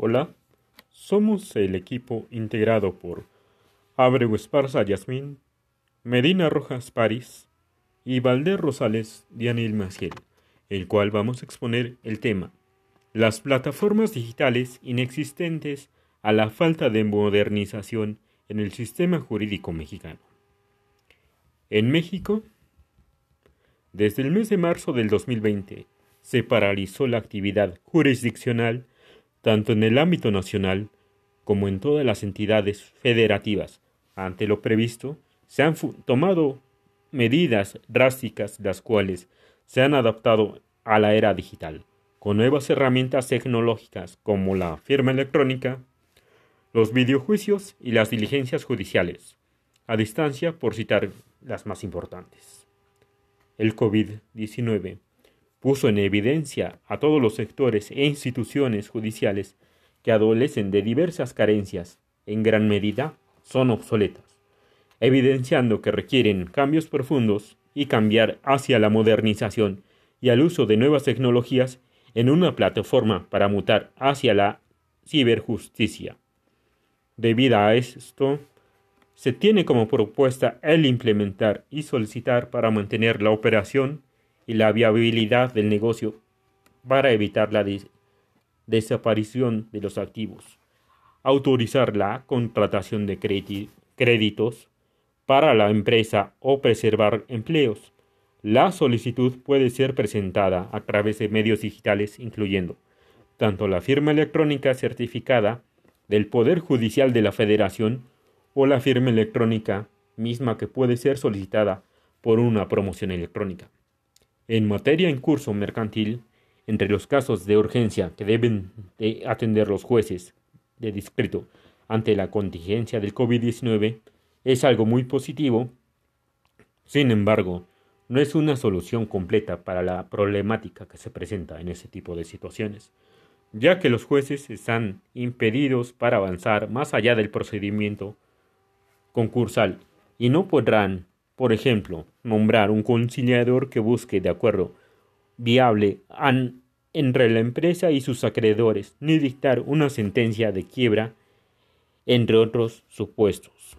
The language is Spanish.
Hola, somos el equipo integrado por Abreu Esparza Yasmín, Medina Rojas París y Valder Rosales Dianil Maciel, el cual vamos a exponer el tema Las plataformas digitales inexistentes a la falta de modernización en el sistema jurídico mexicano. En México, desde el mes de marzo del 2020, se paralizó la actividad jurisdiccional tanto en el ámbito nacional como en todas las entidades federativas. Ante lo previsto, se han tomado medidas drásticas las cuales se han adaptado a la era digital, con nuevas herramientas tecnológicas como la firma electrónica, los videojuicios y las diligencias judiciales, a distancia por citar las más importantes. El COVID-19 puso en evidencia a todos los sectores e instituciones judiciales que adolecen de diversas carencias, en gran medida son obsoletas, evidenciando que requieren cambios profundos y cambiar hacia la modernización y al uso de nuevas tecnologías en una plataforma para mutar hacia la ciberjusticia. Debido a esto, se tiene como propuesta el implementar y solicitar para mantener la operación y la viabilidad del negocio para evitar la desaparición de los activos. Autorizar la contratación de créditos para la empresa o preservar empleos. La solicitud puede ser presentada a través de medios digitales incluyendo tanto la firma electrónica certificada del Poder Judicial de la Federación o la firma electrónica misma que puede ser solicitada por una promoción electrónica. En materia en curso mercantil, entre los casos de urgencia que deben de atender los jueces de distrito ante la contingencia del COVID-19, es algo muy positivo. Sin embargo, no es una solución completa para la problemática que se presenta en ese tipo de situaciones, ya que los jueces están impedidos para avanzar más allá del procedimiento concursal y no podrán por ejemplo, nombrar un conciliador que busque de acuerdo viable entre la empresa y sus acreedores, ni dictar una sentencia de quiebra, entre otros supuestos.